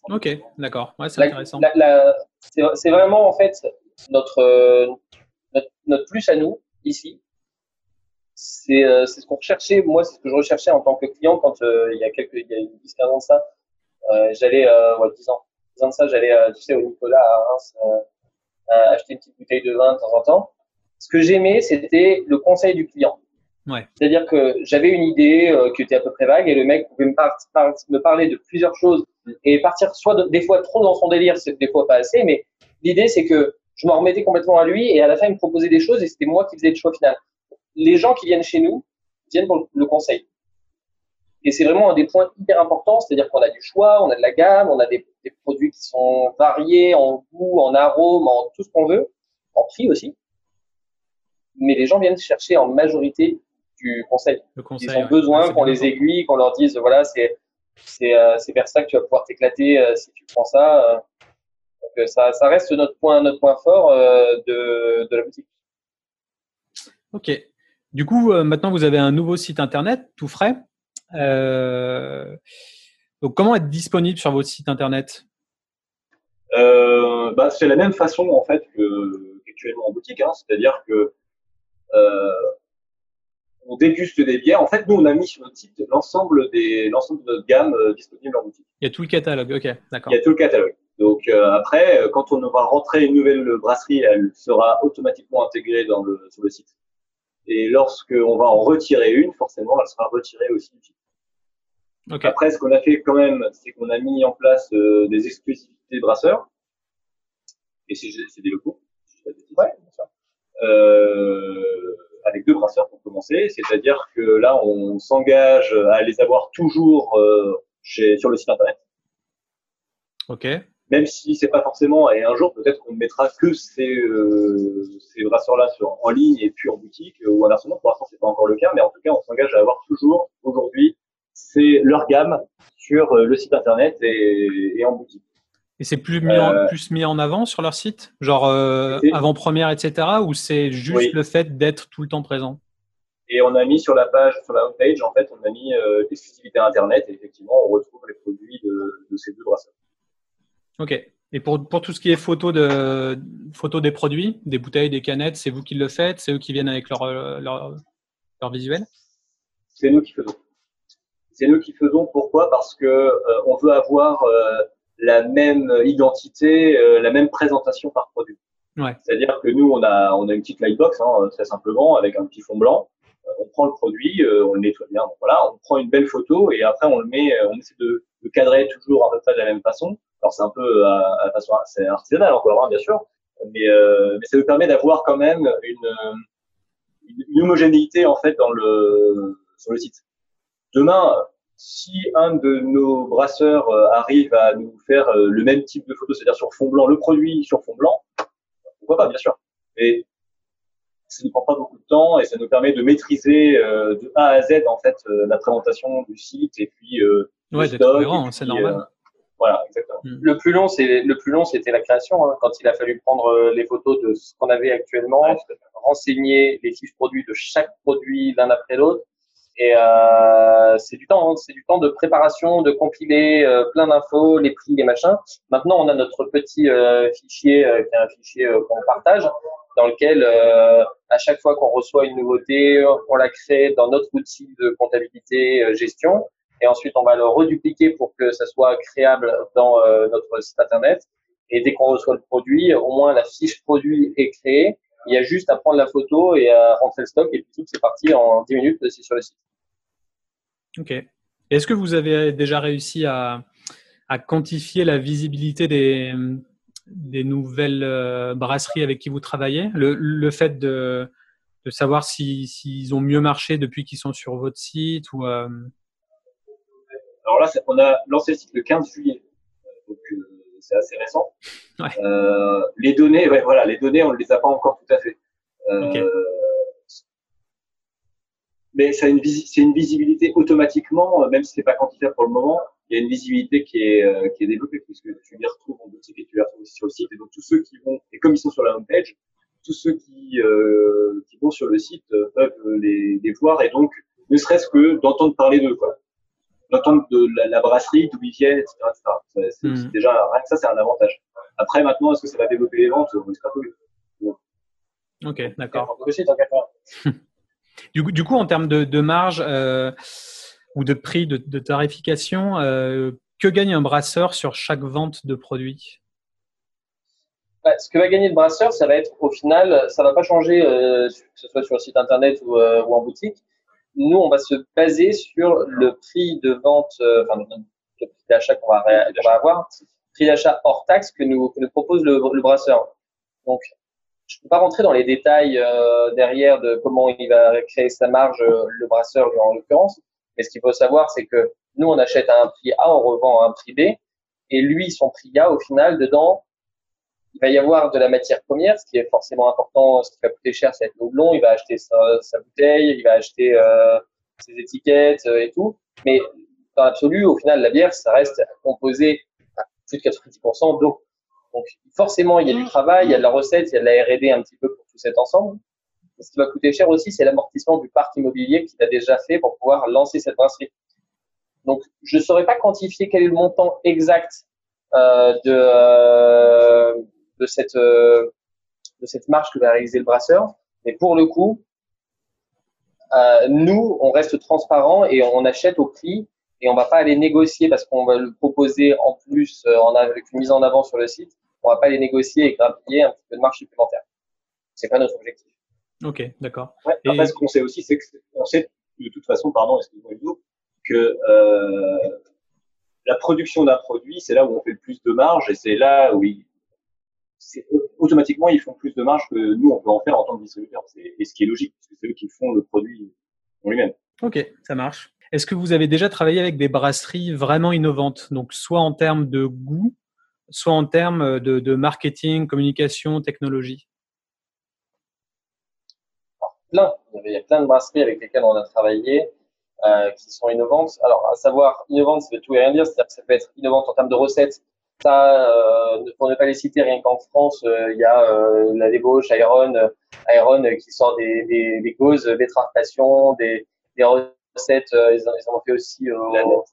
Ok, d'accord. Ouais, c'est La- intéressant. la- la- c'est, c'est vraiment, en fait, notre, notre, notre plus à nous, ici, c'est ce qu'on recherchait. Moi, c'est ce que je recherchais en tant que client quand il y a quelques, il y a 10-15 ans de ça, j'allais, ouais, 10 ans, 10 ans de ça, j'allais, tu sais, au Nicolas à Reims, acheter une petite bouteille de vin de temps en temps. Ce que j'aimais, c'était le conseil du client. Ouais. C'est-à-dire que j'avais une idée euh, qui était à peu près vague et le mec pouvait me, me parler de plusieurs choses et partir soit des fois trop dans son délire, des fois pas assez, mais l'idée c'est que je m'en remettais complètement à lui et à la fin il me proposait des choses et c'était moi qui faisais le choix final. Les gens qui viennent chez nous viennent pour le conseil. Et c'est vraiment un des points hyper importants, c'est-à-dire qu'on a du choix, on a de la gamme, on a des, des produits qui sont variés en goût, en arôme, en tout ce qu'on veut, en prix aussi. Mais les gens viennent chercher en majorité du conseil. Ils ont besoin qu'on les aiguille, qu'on leur dise voilà, c'est c'est euh, vers ça que tu vas pouvoir t'éclater euh, si tu prends ça. Euh. donc ça, ça reste notre point notre point fort de, de la boutique. Ok. Du coup, maintenant vous avez un nouveau site internet tout frais. donc comment être disponible sur votre site internet? Bah, c'est la même façon en fait que en boutique, hein. c'est-à-dire que on déguste des bières. En fait, nous, on a mis sur notre site l'ensemble des, l'ensemble de notre gamme euh, disponible en boutique. Il y a tout le catalogue, ok, d'accord. Il y a tout le catalogue. Donc euh, après, euh, quand on aura rentré une nouvelle brasserie, elle sera automatiquement intégrée dans le, sur le site. Et lorsque on va en retirer une, forcément, elle sera retirée aussi du site. Okay. Après, ce qu'on a fait quand même, c'est qu'on a mis en place des exclusivités brasseurs. Et c'est, des locaux. Ouais. Euh, avec deux brasseurs pour commencer, c'est-à-dire que là, on s'engage à les avoir toujours euh, chez, sur le site internet. Ok. Même si c'est pas forcément, et un jour peut-être qu'on ne mettra que ces, euh, ces brasseurs-là en ligne et puis en boutique euh, ou inversement. Pour l'instant, c'est pas encore le cas, mais en tout cas, on s'engage à avoir toujours aujourd'hui c'est leur gamme sur le site internet et, et en boutique. Et c'est plus mis, en, euh, plus mis en avant sur leur site? Genre euh, avant-première, etc. Ou c'est juste le fait d'être tout le temps présent? Et on a mis sur la page, sur la homepage, en fait, on a mis euh, l'exclusivité Internet. Et effectivement, on retrouve les produits de, de ces deux brasseurs. Ok. Et pour, pour, tout ce qui est photo, de, photo des produits, des bouteilles, des canettes, c'est vous qui le faites? C'est eux qui viennent avec leur, leur, leur visuel? C'est nous qui faisons. C'est nous qui faisons. Pourquoi? Parce que euh, on veut avoir la même identité, euh, la même présentation par produit. Ouais. C'est-à-dire que nous, on a, on a une petite lightbox, hein, très simplement, avec un petit fond blanc. Euh, on prend le produit, euh, on le nettoie bien. Donc voilà, on prend une belle photo et après on le met, on essaie de, de cadrer toujours à peu près de la même façon. Alors c'est un peu à, à façon, c'est artisanal encore, hein, bien sûr, mais, mais ça nous permet d'avoir quand même une, une homogénéité en fait dans le sur le site. Demain, si un de nos brasseurs euh, arrive à nous faire euh, le même type de photo, c'est-à-dire sur fond blanc, le produit sur fond blanc, pourquoi pas, bien sûr. Mais ça ne prend pas beaucoup de temps et ça nous permet de maîtriser euh, de A à Z en fait la présentation du site et puis euh, ouais, d'être c'est normal. Voilà, exactement. Hmm. Le plus long, c'est le plus long, c'était la création. Hein, quand il a fallu prendre les photos de ce qu'on avait actuellement, renseigner les fiches produits de chaque produit l'un après l'autre et euh, c'est du temps, hein. c'est du temps de préparation, de compiler euh, plein d'infos, les prix, les machins. Maintenant, on a notre petit euh, fichier euh, qui est un fichier qu'on partage, dans lequel à chaque fois qu'on reçoit une nouveauté, on la crée dans notre outil de comptabilité gestion, et ensuite on va le redupliquer pour que ça soit créable dans notre site internet. Et dès qu'on reçoit le produit, au moins la fiche produit est créée. Il y a juste à prendre la photo et à rentrer le stock et puis tout, c'est parti en 10 minutes, c'est sur le site. Ok. Est-ce que vous avez déjà réussi à, quantifier la visibilité des, des nouvelles euh, brasseries avec qui vous travaillez? Le, fait de, savoir s'ils ont mieux marché depuis qu'ils sont sur votre site ou euh, là, on a lancé le site le 15 juillet, donc euh, c'est assez récent. les données, voilà, les données, on ne les a pas encore tout à fait mais c'est une, une, visibilité automatiquement, euh, même si c'est pas quantifiable pour le moment, il y a une visibilité qui est, euh, qui est développée puisque tu les retrouves en boutique et tu les retrouves aussi sur le site. Et donc tous ceux qui vont, et comme ils sont sur la home page, tous ceux qui, euh, qui vont sur le site euh, peuvent les, les, voir et donc ne serait-ce que d'entendre parler d'eux, quoi. D'entendre de la, brasserie, d'où ils viennent, etc. etc. C'est, mmh. déjà, rien que ça, c'est un avantage. Après, maintenant, est-ce que ça va développer les ventes? On espère Ok, d'accord. Tant qu'à Du, du, coup, en termes de, de marge euh, ou de prix de, de tarification, euh, que gagne un brasseur sur chaque vente de produits? Bah, Ce que va gagner le brasseur, ça va être au final, ça va pas changer, euh, que ce soit sur le site internet ou, euh, ou, en boutique. Nous, on va se baser sur le prix de vente, euh, enfin le prix d'achat qu'on va, qu va, avoir, prix d'achat hors taxe que nous, que nous propose le, le brasseur. Donc, je ne peux pas rentrer dans les détails euh, derrière de comment il va créer sa marge, euh, le brasseur en l'occurrence. Mais ce qu'il faut savoir, c'est que nous, on achète à un prix A, on revend à un prix B. Et lui, son prix A, au final, dedans, il va y avoir de la matière première, ce qui est forcément important. Ce qui va coûter cher, c'est être le houblon. Il va acheter sa, sa, bouteille, il va acheter euh, ses étiquettes euh, et tout. Mais dans l'absolu, au final, la bière, ça reste composé à plus de 90% d'eau. Donc forcément, il y a du travail, il y a de la recette, il y a de la R&D un petit peu pour tout cet ensemble. Et ce qui va coûter cher aussi, c'est l'amortissement du parc immobilier qu'il a déjà fait pour pouvoir lancer cette brasserie. Donc, je ne saurais pas quantifier quel est le montant exact euh, de, euh, de, cette, euh, de cette marge que va réaliser le brasseur. Mais pour le coup, euh, nous, on reste transparent et on achète au prix et on va pas aller négocier parce qu'on va le proposer en plus euh, en avec une mise en avant sur le site. On va pas aller négocier et grappiller un petit peu de marge supplémentaire. C'est pas notre objectif. Ok, d'accord. Ouais, et... Après, ce qu'on sait aussi, c'est qu'on sait de toute façon, pardon, excusez-moi que euh, la production d'un produit, c'est là où on fait le plus de marge et c'est là où ils, automatiquement ils font plus de marge que nous on peut en faire en tant que distributeur. Et ce qui est logique, parce que c'est eux qui font le produit en lui-même. Ok, ça marche. Est-ce que vous avez déjà travaillé avec des brasseries vraiment innovantes, donc soit en termes de goût, soit en termes de, de marketing, communication, technologie? Plein. Il y a plein de brasseries avec lesquelles on a travaillé euh, qui sont innovantes. Alors, à savoir, innovantes, ça veut tout et rien dire. C'est-à-dire que ça peut être innovante en termes de recettes. Ça, euh, pour ne pas les citer, rien qu'en France, euh, il y a euh, la débauche, Iron, Iron qui sort des, des, des causes, des passion, des, des recettes. Ils, ils, en ont fait aussi au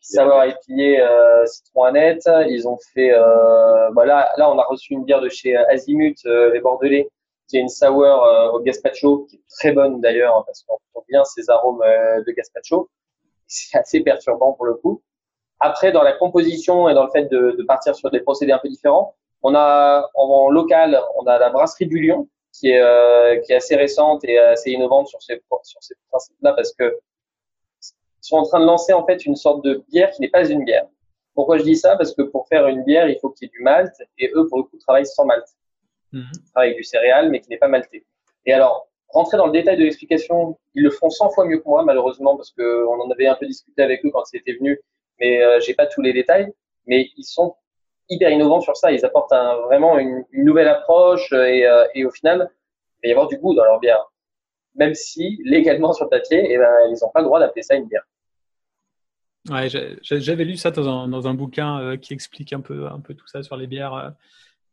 Savoir euh, Citron Annette. Ils ont fait, euh, bah là, là, on a reçu une bière de chez Azimut, les Bordelais, qui est une sour euh, au gazpacho, qui est très bonne d'ailleurs, parce qu'on retrouve bien ces arômes euh, de gazpacho. C'est assez perturbant pour le coup. Après, dans la composition et dans le fait de, de partir sur des procédés un peu différents, on a en, local, on a la brasserie du Lion, qui est, euh, qui est assez récente et assez innovante sur ces, sur ces principes-là, parce que ils sont en train de lancer en fait une sorte de bière qui n'est pas une bière. Pourquoi je dis ça? Parce que pour faire une bière, il faut qu'il y ait du malt, et eux, pour le coup, travaillent sans malt avec du céréal, mais qui n'est pas malté. Et alors, rentrer dans le détail de l'explication, ils le font 100 fois mieux que moi, malheureusement, parce qu'on en avait un peu discuté avec eux quand ils étaient venus, mais euh, j'ai pas tous les détails. Mais ils sont hyper innovants sur ça. Ils apportent un, vraiment une, une, nouvelle approche et, euh, et, au final, il va y avoir du goût dans leur bière. Même si, légalement sur le papier, eh ben, ils n'ont pas le droit d'appeler ça une bière. Ouais, j'avais lu ça dans un, dans un bouquin euh, qui explique un peu, un peu tout ça sur les bières. Euh,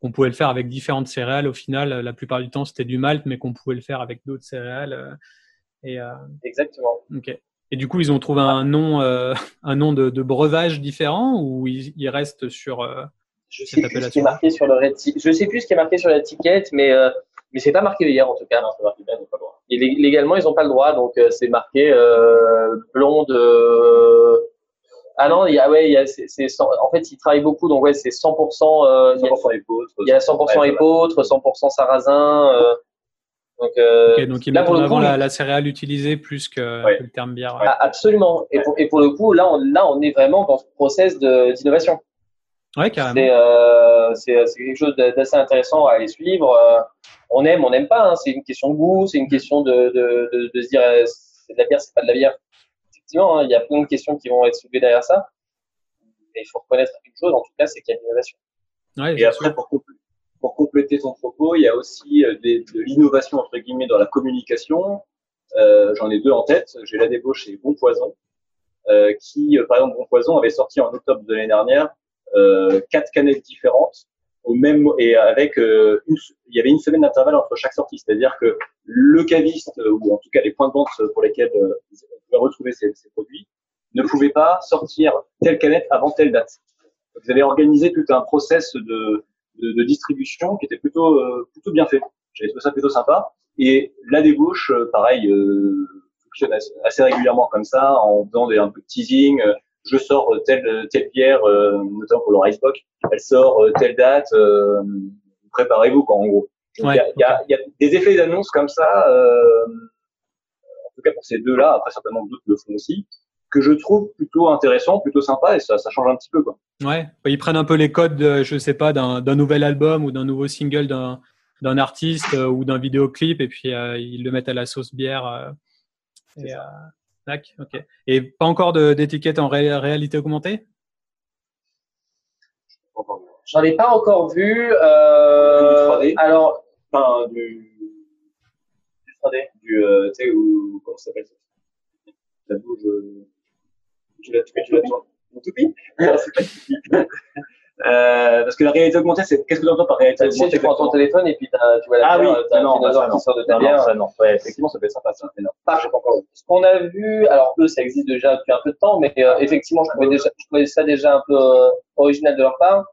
qu'on pouvait le faire avec différentes céréales. Au final, la plupart du temps, c'était du malt, mais qu'on pouvait le faire avec d'autres céréales. Euh, et, euh... Exactement. Ok. Et du coup, ils ont trouvé un nom, euh, un nom de, de, breuvage différent ou ils, ils restent sur euh, je sais cette appellation. Plus ce qui est marqué sur le Je sais plus ce qui est marqué sur l'étiquette, mais euh, mais c'est pas marqué hier en tout cas. Non, marqué bien, ils pas le droit. Et légalement, ils n'ont pas le droit, donc euh, c'est marqué blonde ah non, il y a, ouais, il y a, c'est, c'est, en fait, ils travaillent beaucoup, donc ouais, c'est 100%, euh, 100% épeautre. Il y a 100% ouais, épeautre, 100% sarrasin. Euh, donc, euh, okay, donc ils mettent en avant coup, la, la, céréale utilisée plus que, ouais. que le terme bière. Ouais. Ah, absolument. Et pour, et pour le coup, là, on, là, on est vraiment dans ce process de, d'innovation. Ouais, carrément. C'est, euh, c'est quelque chose d'assez intéressant à aller suivre. Euh, on aime, on n'aime pas. Hein. C'est une question de goût, c'est une question de, de, de, de se dire c'est de la bière, c'est pas de la bière effectivement, hein, il y a plein de questions qui vont être soulevées derrière ça. Mais il faut reconnaître une chose, en tout cas, c'est qu'il y a de l'innovation. Ouais, et après, pour, pour, compléter ton propos, il y a aussi euh, des, de l'innovation, entre guillemets, dans la communication. Euh, J'en ai deux en tête. J'ai la débauche et Bon Poison, euh, qui, euh, par exemple, Bon Poison avait sorti en octobre de l'année dernière euh, quatre canettes différentes au même et avec euh, une, il y avait une semaine d'intervalle entre chaque sortie, c'est-à-dire que le caviste ou en tout cas les points de vente pour lesquels on pouvait retrouver ces, ces, produits ne pouvait pas sortir telle canette avant telle date. Vous avez organisé tout un process de, de, de distribution qui était plutôt euh, plutôt bien fait. J'avais trouvé ça plutôt sympa Et la débauche, pareil, fonctionne assez régulièrement comme ça, en faisant des, un peu de teasing. Je sors telle telle bière, notamment pour le Ricebox, elle sort telle date. Préparez-vous, quoi, en gros. Il y, a, y, a, y, a, des effets d'annonce comme ça, euh, en tout cas pour ces deux-là, après certainement d'autres le font aussi, que je trouve plutôt intéressant, plutôt sympa et ça, ça change un petit peu. Quoi. Ouais, ils prennent un peu les codes, de, je sais pas, d'un nouvel album ou d'un nouveau single d'un d'un artiste euh, ou d'un vidéoclip et puis euh, ils le mettent à la sauce bière. Euh, et, tac, ok. Et pas encore d'étiquette en ré réalité augmentée? J'en ai pas encore vu. Euh, du 3D. Alors, enfin, du, du 3D. Du, euh, tu sais, comment ça s'appelle ça? Ça bouge. Tu l'as, tu l'as, mon toupie? Non, c'est pas toupie. Euh, parce que la réalité augmentée, c'est qu'est-ce que tu entends par réalité augmentée Tu prends ton téléphone et puis tu vois la ah, bière, oui, t'as non, un dinosaure non, qui sort de ta non, bière. non, ça, non. Ouais, effectivement, ça peut être sympa, ça. Mais non, pas, j'ai pas encore. Ce qu'on a vu, alors eux, ça existe déjà depuis un peu de temps, mais euh, effectivement, je trouvais, déjà, je trouvais ça déjà un peu euh, original de leur part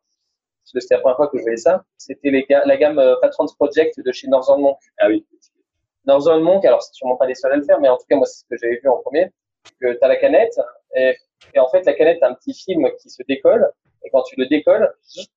parce que c'était la première fois que je voyais ça, c'était les ga- la gamme euh, Patrons Project de chez Northern Monk. Ah oui. Northern Monk, alors c'est sûrement pas les seuls à le faire, mais en tout cas moi c'est ce que j'avais vu en premier, que tu as la canette, et, et, en fait la canette a un petit film qui se décolle, et quand tu le décolles,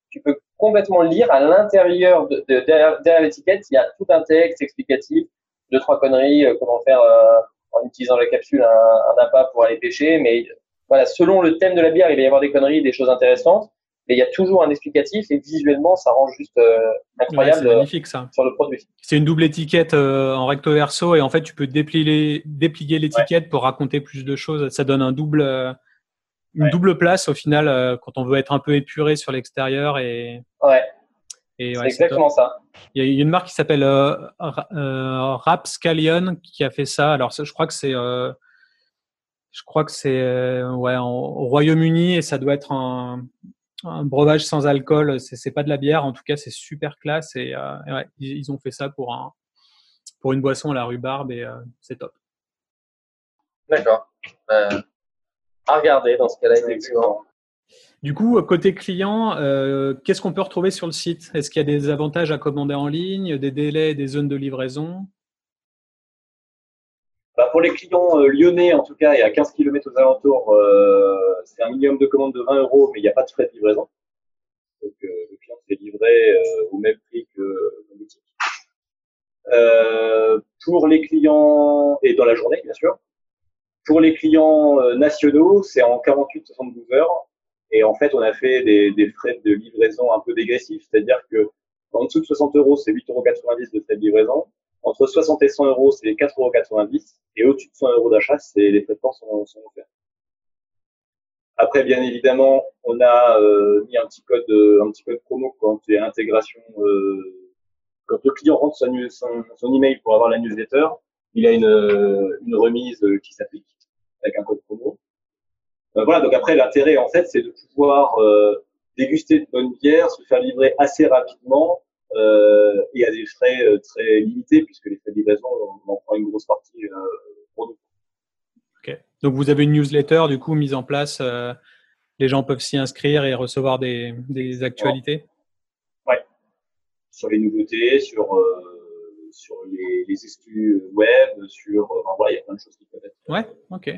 tu peux complètement lire à l'intérieur de, de, derrière, derrière l'étiquette, il y a tout un texte explicatif, deux trois conneries, euh, comment faire euh, en utilisant la capsule un, un appât pour aller pêcher, mais voilà, selon le thème de la bière, il va y avoir des conneries, des choses intéressantes mais il y a toujours un explicatif et visuellement ça rend juste euh, incroyable ouais, magnifique, ça. sur le produit. C'est une double étiquette euh, en recto verso et en fait tu peux déplier, déplier l'étiquette ouais. pour raconter plus de choses. Ça donne un double, euh, une ouais. double place au final quand on veut être un peu épuré sur l'extérieur et. Ouais. Et c'est exactement ça. Il y a une marque qui s'appelle Rapscallion qui a fait ça. Alors je crois que c'est je crois que c'est ouais au Royaume-Uni et ça doit être un, un breuvage sans alcool, c'est pas de la bière, en tout cas c'est super classe et, euh, et ouais, ils, ils, ont fait ça pour un pour une boisson à la rhubarbe et euh, c'est top. D'accord. Euh, à regarder dans ce cas-là effectivement. Du coup, côté client, euh, qu'est-ce qu'on peut retrouver sur le site? Est-ce qu'il y a des avantages à commander en ligne, des délais, des zones de livraison? Bah pour les clients euh, lyonnais, en tout cas, et à 15 km aux alentours, euh, c'est un minimum de commande de 20 euros, mais il n'y a pas de frais de livraison. Donc, euh, le client se fait livrer au même prix que en boutique. Pour les clients, et dans la journée, bien sûr. Pour les clients nationaux, c'est en 48-72 heures. Et en fait, on a fait des, des frais de livraison un peu dégressifs, c'est-à-dire que en dessous de 60 euros, c'est 8,90 euros de frais de livraison. Entre 60 et 100 euros, c'est 4,90 euros. Et au-dessus de 100 euros d'achat, c'est les frais de port sont, sont offerts. Après, bien évidemment, on a euh, mis un petit code, euh, un petit code promo quand a l'intégration. Euh, quand le client rentre son, son, son, email pour avoir la newsletter, il a une, une remise qui s'applique avec un code promo. Euh, voilà. Donc après, l'intérêt en fait, c'est de pouvoir euh, déguster de bonnes bières, se faire livrer assez rapidement euh, et à des frais euh, très limités puisque les frais de livraison, on en prend une grosse partie euh, pour nous. Donc vous avez une newsletter du coup mise en place. Euh, les gens peuvent s'y inscrire et recevoir des, des actualités? Ouais. Sur les nouveautés, sur sur les, les exclus web, sur enfin, voilà, il y a plein de choses qui peuvent être. Ouais. Ok.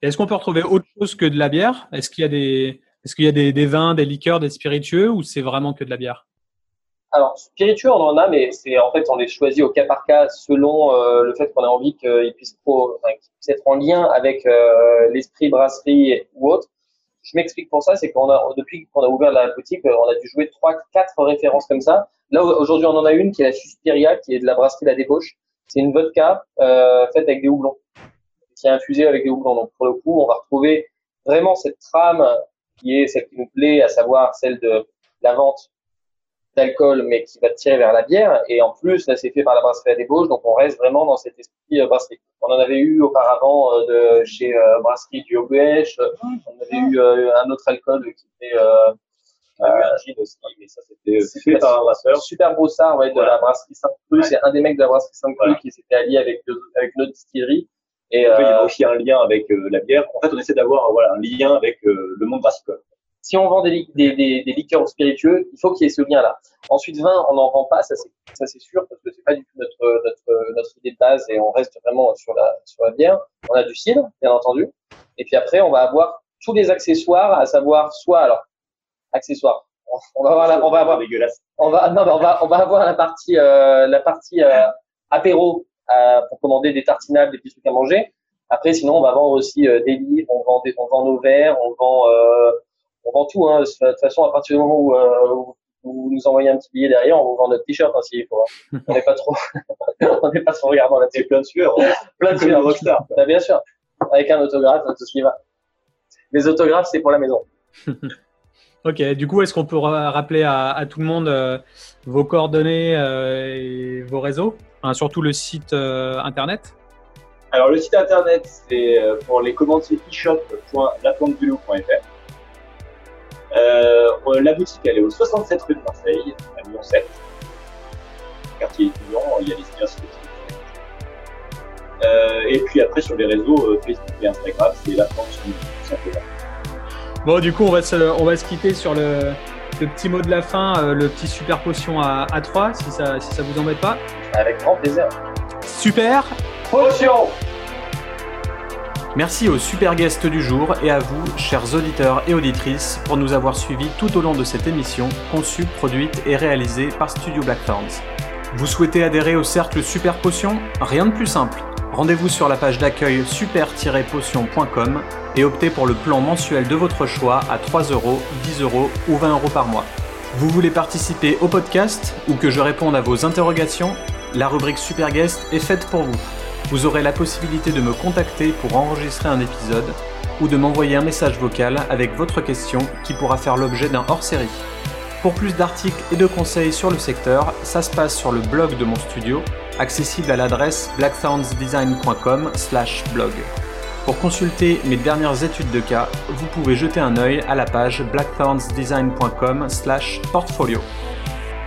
Est-ce qu'on peut retrouver autre chose que de la bière? Est-ce qu'il y a des est-ce qu'il y a des, des vins, des liqueurs, des spiritueux ou c'est vraiment que de la bière? Alors, spiritueux, on en a, mais c'est en fait, on les choisit au cas par cas selon euh, le fait qu'on a envie qu'ils puissent, pro, enfin, qu'ils puissent être en lien avec euh, l'esprit brasserie ou autre. Je m'explique pour ça, c'est qu'on a depuis qu'on a ouvert la boutique, on a dû jouer trois, quatre références comme ça. Là aujourd'hui, on en a une qui est la Suspiria, qui est de la brasserie La Débauche. C'est une vodka euh, faite avec des houblons, qui est infusée avec des houblons. Donc pour le coup, on va retrouver vraiment cette trame qui est celle qui nous plaît, à savoir celle de la vente d'alcool, mais qui va tirer vers la bière. Et en plus, là, c'est fait par la brasserie à débauche, donc on reste vraiment dans cet esprit euh, brasserie. On en avait eu auparavant euh, de chez euh, Brasserie du Aubuèche. On avait eu un autre alcool qui était fait par un brasseur. Super Brossard, ouais, de Voilà. la brasserie Sainte-Crue. Ouais. C'est un des mecs de la brasserie Sainte-Crue Voilà. qui s'était allié avec, le- avec notre distillerie. Et Donc, il y a aussi un lien avec la bière. En fait, on essaie d'avoir voilà un lien avec le monde brassicole. Si on vend des, des, des, des liqueurs spiritueux, il faut qu'il y ait ce lien-là. Ensuite, vin, on n'en vend pas, ça c'est sûr, parce que c'est pas du tout notre, notre, notre idée de base et on reste vraiment sur la, sur la bière. On a du cidre, bien entendu. Et puis après, on va avoir tous les accessoires, à savoir soit alors accessoires. On va avoir la, on va avoir on va non, on va on va avoir la partie euh, la partie euh, apéro euh, pour commander des tartinades, des petits trucs à manger. Après, sinon, on va vendre aussi euh, des livres, on vend des, on vend nos verres, on vend on vend tout. Hein. De toute façon, à partir du moment où, euh, où vous nous envoyez un petit billet derrière, on vous vend notre t-shirt hein, s'il faut. hein. On n'est pas trop on n'est pas trop regardant là-dessus. C'est plein de sueur. hein. Plein de sueur. rockstar. Bah, bien sûr, avec un autographe, tout ce qui va. Les autographes, c'est pour la maison. Ok, du coup, est-ce qu'on peut ra- rappeler à, à tout le monde euh, vos coordonnées euh, et vos réseaux? Surtout le site euh, internet? Alors, le site internet, c'est pour les commandes, c'est e-shop.laplantedelou.fr. Euh, la boutique, elle est au 67 rue de Marseille, à Lyon 7. Quartier étudiant, il y a les site. Euh, et puis après, sur les réseaux euh, Facebook et Instagram, c'est la simplement. Bon, du coup, on va se, on va se quitter sur le, le petit mot de la fin, euh, le petit super potion à, à 3, si ça, si ça vous embête pas. Avec grand plaisir. Super Potion Merci aux super guests du jour et à vous, chers auditeurs et auditrices, pour nous avoir suivis tout au long de cette émission, conçue, produite et réalisée par Studio Blackthorns. Vous souhaitez adhérer au cercle Super Potion Rien de plus simple. Rendez-vous sur la page d'accueil super-potion.com et optez pour le plan mensuel de votre choix à 3 euros, 10 euros ou 20 euros par mois. Vous voulez participer au podcast ou que je réponde à vos interrogations? La rubrique Super Guest est faite pour vous. Vous aurez la possibilité de me contacter pour enregistrer un épisode ou de m'envoyer un message vocal avec votre question qui pourra faire l'objet d'un hors-série. Pour plus d'articles et de conseils sur le secteur, ça se passe sur le blog de mon studio, accessible à l'adresse blackthornsdesign.com/blog. Pour consulter mes dernières études de cas, vous pouvez jeter un œil à la page blackthornsdesign.com/portfolio.